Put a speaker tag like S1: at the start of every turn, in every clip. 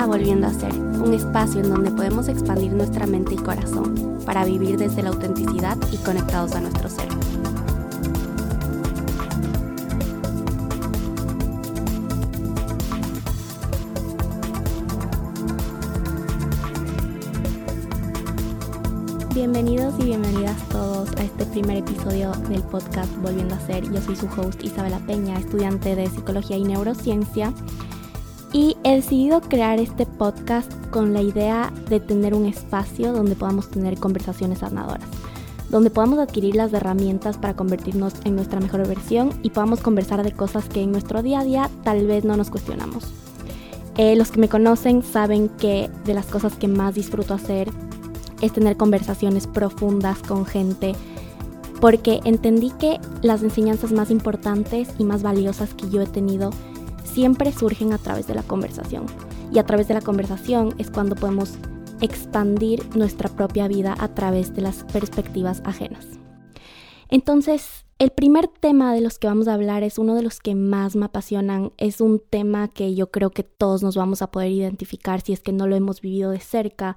S1: a Volviendo a Ser, un espacio en donde podemos expandir nuestra mente y corazón para vivir desde la autenticidad y conectados a nuestro ser. Bienvenidos y bienvenidas todos a este primer episodio del podcast Volviendo a Ser. Yo soy su host Isabela Peña, estudiante de Psicología y Neurociencia y he decidido crear este podcast con la idea de tener un espacio donde podamos tener conversaciones sanadoras, donde podamos adquirir las herramientas para convertirnos en nuestra mejor versión y podamos conversar de cosas que en nuestro día a día tal vez no nos cuestionamos. Eh, los que me conocen saben que de las cosas que más disfruto hacer es tener conversaciones profundas con gente porque entendí que las enseñanzas más importantes y más valiosas que yo he tenido siempre surgen a través de la conversación. Y a través de la conversación es cuando podemos expandir nuestra propia vida a través de las perspectivas ajenas. Entonces, el primer tema de los que vamos a hablar es uno de los que más me apasionan. Es un tema que yo creo que todos nos vamos a poder identificar si es que no lo hemos vivido de cerca.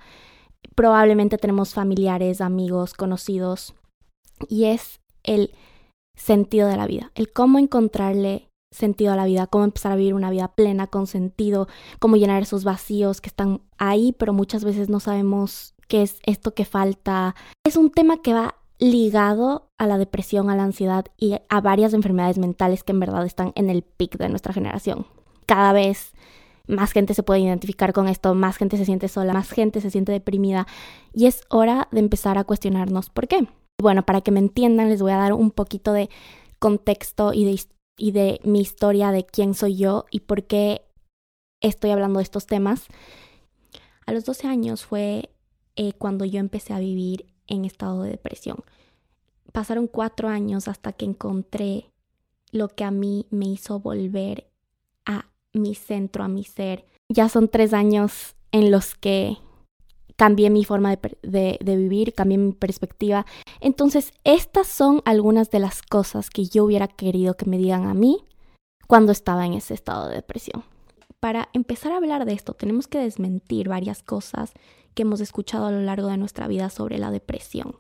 S1: Probablemente tenemos familiares, amigos, conocidos. Y es el sentido de la vida, el cómo encontrarle sentido a la vida, cómo empezar a vivir una vida plena, con sentido, cómo llenar esos vacíos que están ahí, pero muchas veces no sabemos qué es esto que falta. Es un tema que va ligado a la depresión, a la ansiedad y a varias enfermedades mentales que en verdad están en el pic de nuestra generación. Cada vez más gente se puede identificar con esto, más gente se siente sola, más gente se siente deprimida y es hora de empezar a cuestionarnos por qué. Bueno, para que me entiendan les voy a dar un poquito de contexto y de, y de mi historia, de quién soy yo y por qué estoy hablando de estos temas. A los 12 años fue eh, cuando yo empecé a vivir en estado de depresión. Pasaron cuatro años hasta que encontré lo que a mí me hizo volver a mi centro, a mi ser. Ya son tres años en los que cambié mi forma de, vivir, cambié mi perspectiva. Entonces, estas son algunas de las cosas que yo hubiera querido que me digan a mí cuando estaba en ese estado de depresión. Para empezar a hablar de esto, tenemos que desmentir varias cosas que hemos escuchado a lo largo de nuestra vida sobre la depresión.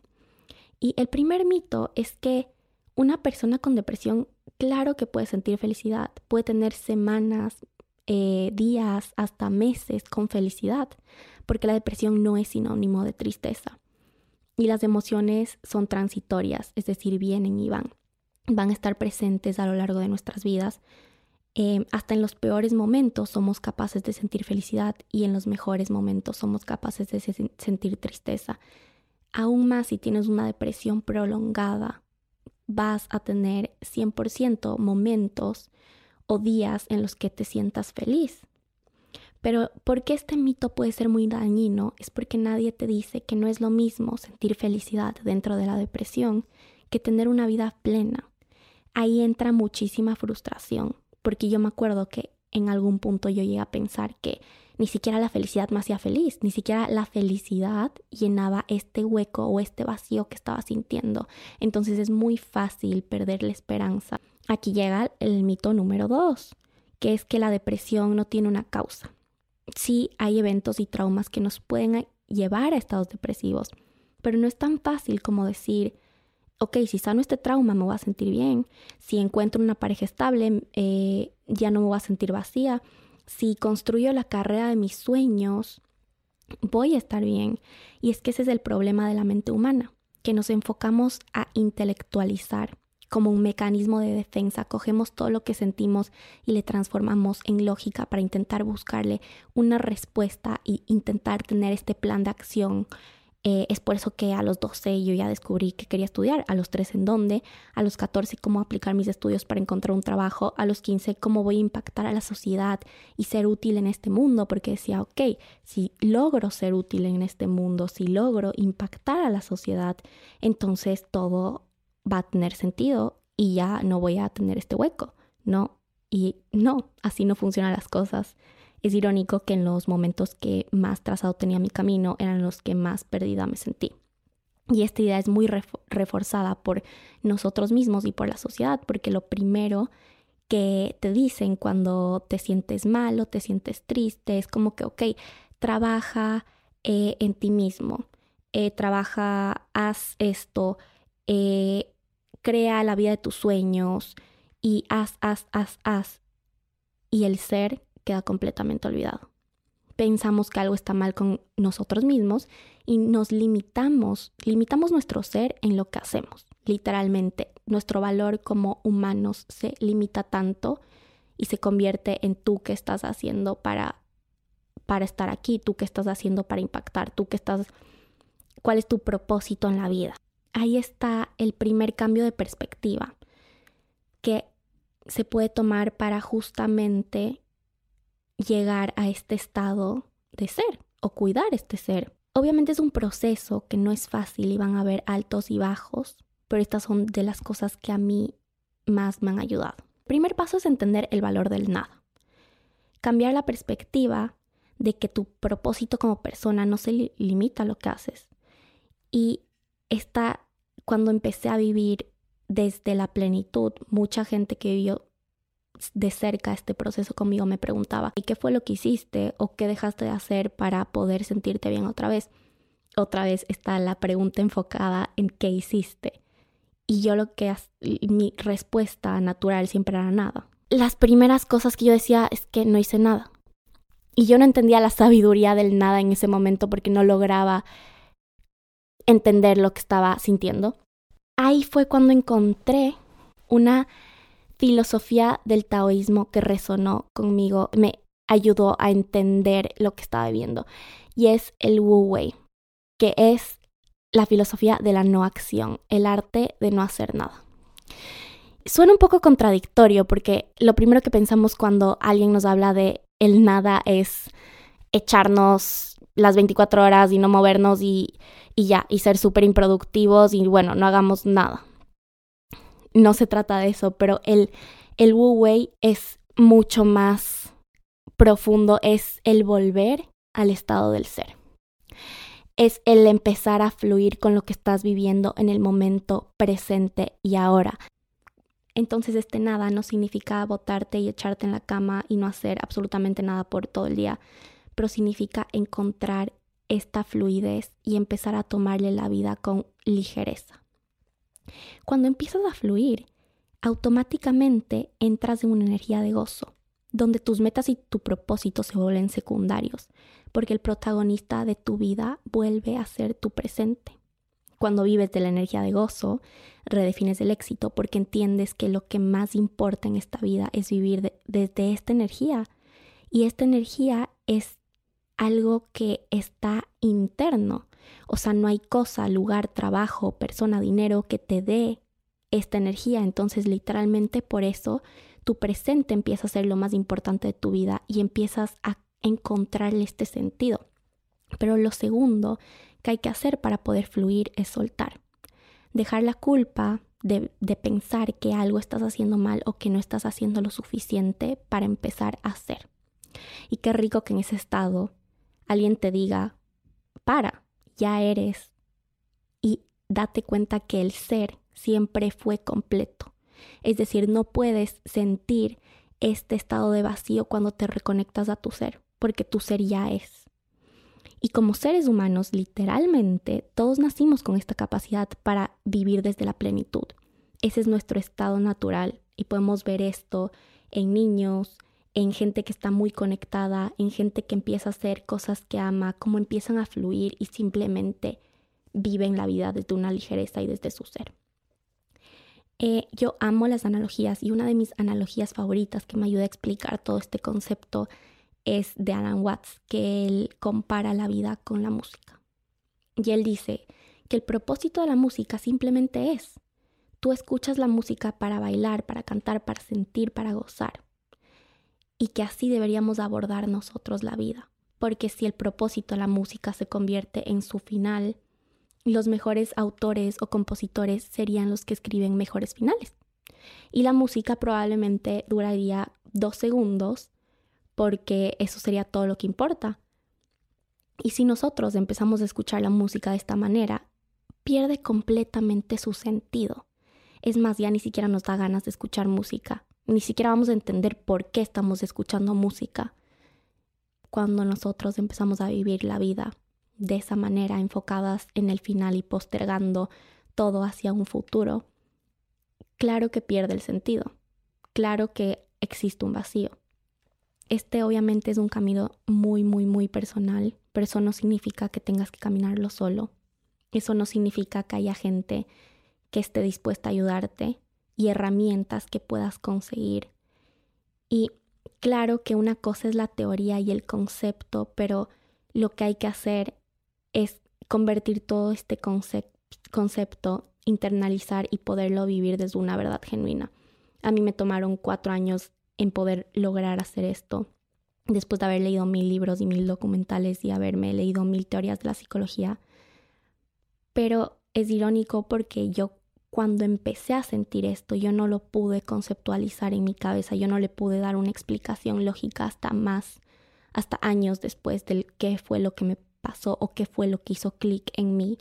S1: Y el primer mito es que una persona con depresión, claro que puede sentir felicidad, puede tener semanas, eh, días, hasta meses con felicidad porque la depresión no es sinónimo de tristeza. Y las emociones son transitorias, es decir, vienen y van. Van a estar presentes a lo largo de nuestras vidas. Eh, hasta en los peores momentos somos capaces de sentir felicidad y en los mejores momentos somos capaces de sentir tristeza. Aún más si tienes una depresión prolongada, vas a tener 100% momentos o días en los que te sientas feliz pero ¿por qué este mito puede ser muy dañino? Es porque nadie te dice que no es lo mismo sentir felicidad dentro de la depresión que tener una vida plena. Ahí entra muchísima frustración, porque yo me acuerdo que en algún punto yo llegué a pensar que ni siquiera la felicidad me hacía feliz, ni siquiera la felicidad llenaba este hueco o este vacío que estaba sintiendo. Entonces es muy fácil perder la esperanza. Aquí llega el mito número dos, que es que la depresión no tiene una causa sí hay eventos y traumas que nos pueden llevar a estados depresivos, pero no es tan fácil como decir, ok, si sano este trauma me voy a sentir bien, si encuentro una pareja estable eh, ya no me voy a sentir vacía, si construyo la carrera de mis sueños voy a estar bien. Y es que ese es el problema de la mente humana, que nos enfocamos a intelectualizar como un mecanismo de defensa. Cogemos todo lo que sentimos y le transformamos en lógica para intentar buscarle una respuesta e intentar tener este plan de acción. Eh, es por eso que a los 12 yo ya descubrí que quería estudiar, a los 13 en dónde, a los 14 cómo aplicar mis estudios para encontrar un trabajo, a los 15 cómo voy a impactar a la sociedad y ser útil en este mundo, porque decía, ok, si logro ser útil en este mundo, si logro impactar a la sociedad, entonces todo va a tener sentido y ya no voy a tener este hueco, ¿no? Y no, así no funcionan las cosas. Es irónico que en los momentos que más trazado tenía mi camino eran los que más perdida me sentí. Y esta idea es muy reforzada por nosotros mismos y por la sociedad, porque lo primero que te dicen cuando te sientes mal o te sientes triste. Es como que, ok, trabaja eh, en ti mismo, eh, trabaja, haz esto, eh, crea la vida de tus sueños y haz, haz, haz, haz. Y el ser queda completamente olvidado. Pensamos que algo está mal con nosotros mismos y nos limitamos, limitamos nuestro ser en lo que hacemos. Literalmente, nuestro valor como humanos se limita tanto y se convierte en tú que estás haciendo para para estar aquí, tú que estás haciendo para impactar, tú que estás cuál es tu propósito en la vida. Ahí está el primer cambio de perspectiva que se puede tomar para justamente llegar a este estado de ser o cuidar este ser. Obviamente es un proceso que no es fácil y van a haber altos y bajos, pero estas son de las cosas que a mí más me han ayudado. Primer paso es entender el valor del nada. Cambiar la perspectiva de que tu propósito como persona no se limita a lo que haces. Y está cuando empecé a vivir desde la plenitud, mucha gente que vivió de cerca este proceso conmigo me preguntaba, ¿y qué fue lo que hiciste o qué dejaste de hacer para poder sentirte bien otra vez? Otra vez está la pregunta enfocada en qué hiciste. Y yo lo que, mi respuesta natural siempre era nada. Las primeras cosas que yo decía es que no hice nada. Y yo no entendía la sabiduría del nada en ese momento porque no lograba entender lo que estaba sintiendo. Ahí fue cuando encontré una filosofía del taoísmo que resonó conmigo, me ayudó a entender lo que estaba viviendo. Y es el Wu Wei, que es la filosofía de la no acción, el arte de no hacer nada. Suena un poco contradictorio porque lo primero que pensamos cuando alguien nos habla de el nada es echarnos las 24 horas y no movernos y, y ya, y ser súper improductivos y bueno, no hagamos nada no se trata de eso, pero el, el Wu Wei es mucho más profundo, es el volver al estado del ser. Es el empezar a fluir con lo que estás viviendo en el momento presente y ahora. Entonces este nada no significa botarte y echarte en la cama y no hacer absolutamente nada por todo el día, pero significa encontrar esta fluidez y empezar a tomarle la vida con ligereza. Cuando empiezas a fluir, automáticamente entras en una energía de gozo, donde tus metas y tu propósito se vuelven secundarios, porque el protagonista de tu vida vuelve a ser tu presente. Cuando vives de la energía de gozo, redefines el éxito porque entiendes que lo que más importa en esta vida es vivir desde esta energía. Y esta energía es algo que está interno. O sea, no hay cosa, lugar, trabajo, persona, dinero que te dé esta energía. Entonces, literalmente por eso tu presente empieza a ser lo más importante de tu vida y empiezas a encontrarle este sentido. Pero lo segundo que hay que hacer para poder fluir es soltar. Dejar la culpa de, de, pensar que algo estás haciendo mal o que no estás haciendo lo suficiente para empezar a hacer. Y qué rico que en ese estado alguien te diga, para, ya eres. Y date cuenta que el ser siempre fue completo. Es decir, no puedes sentir este estado de vacío cuando te reconectas a tu ser, porque tu ser ya es. Y como seres humanos, literalmente, todos nacimos con esta capacidad para vivir desde la plenitud. Ese es nuestro estado natural y podemos ver esto en niños, en gente que está muy conectada, en gente que empieza a hacer cosas que ama, cómo empiezan a fluir y simplemente viven la vida desde una ligereza y desde su ser. Eh, yo amo las analogías y una de mis analogías favoritas que me ayuda a explicar todo este concepto es de Alan Watts, que él compara la vida con la música. Y él dice que el propósito de la música simplemente es, tú escuchas la música para bailar, para cantar, para sentir, para gozar y que así deberíamos abordar nosotros la vida. Porque si el propósito de la música se convierte en su final, los mejores autores o compositores serían los que escriben mejores finales. Y la música probablemente duraría dos segundos porque eso sería todo lo que importa. Y si nosotros empezamos a escuchar la música de esta manera, pierde completamente su sentido. Es más, ya ni siquiera nos da ganas de escuchar música Ni siquiera vamos a entender por qué estamos escuchando música cuando nosotros empezamos a vivir la vida de esa manera, enfocadas en el final y postergando todo hacia un futuro. Claro que pierde el sentido. Claro que existe un vacío. Este obviamente es un camino muy, muy, muy personal, pero eso no significa que tengas que caminarlo solo. Eso no significa que haya gente que esté dispuesta a ayudarte y herramientas que puedas conseguir. Y claro que una cosa es la teoría y el concepto, pero lo que hay que hacer es convertir todo este concepto, internalizar y poderlo vivir desde una verdad genuina. A mí me tomaron cuatro años en poder lograr hacer esto, después de haber leído mil libros y mil documentales y haberme leído mil teorías de la psicología. Pero es irónico porque yo cuando empecé a sentir esto, yo no lo pude conceptualizar en mi cabeza, yo no le pude dar una explicación lógica hasta más, hasta años después del qué fue lo que me pasó o qué fue lo que hizo clic en mí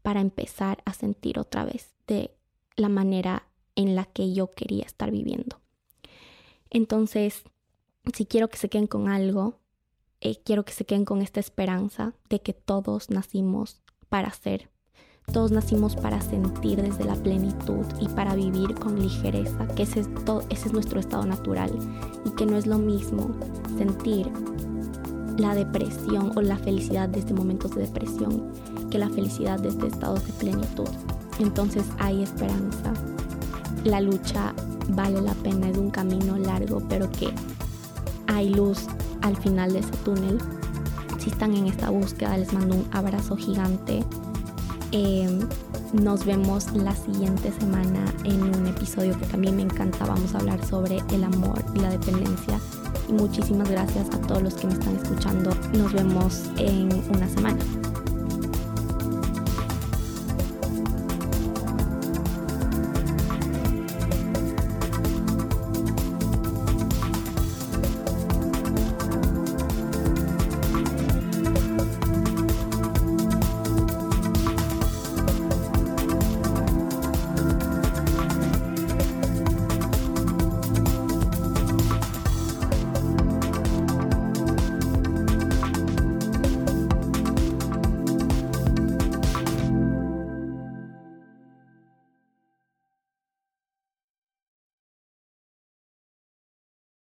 S1: para empezar a sentir otra vez de la manera en la que yo quería estar viviendo. Entonces, si quiero que se queden con algo, eh, quiero que se queden con esta esperanza de que todos nacimos para ser todos nacimos para sentir desde la plenitud y para vivir con ligereza, que ese es, nuestro estado natural y que no es lo mismo sentir la depresión o la felicidad desde momentos de depresión que la felicidad desde estados de plenitud. Entonces hay esperanza. La lucha vale la pena, es un camino largo, pero que hay luz al final de ese túnel. Si están en esta búsqueda, les mando un abrazo gigante Em, nos vemos la siguiente semana en un episodio que también me encanta. Vamos a hablar sobre el amor y la dependencia. Y muchísimas gracias a todos los que me están escuchando. Nos vemos en una semana.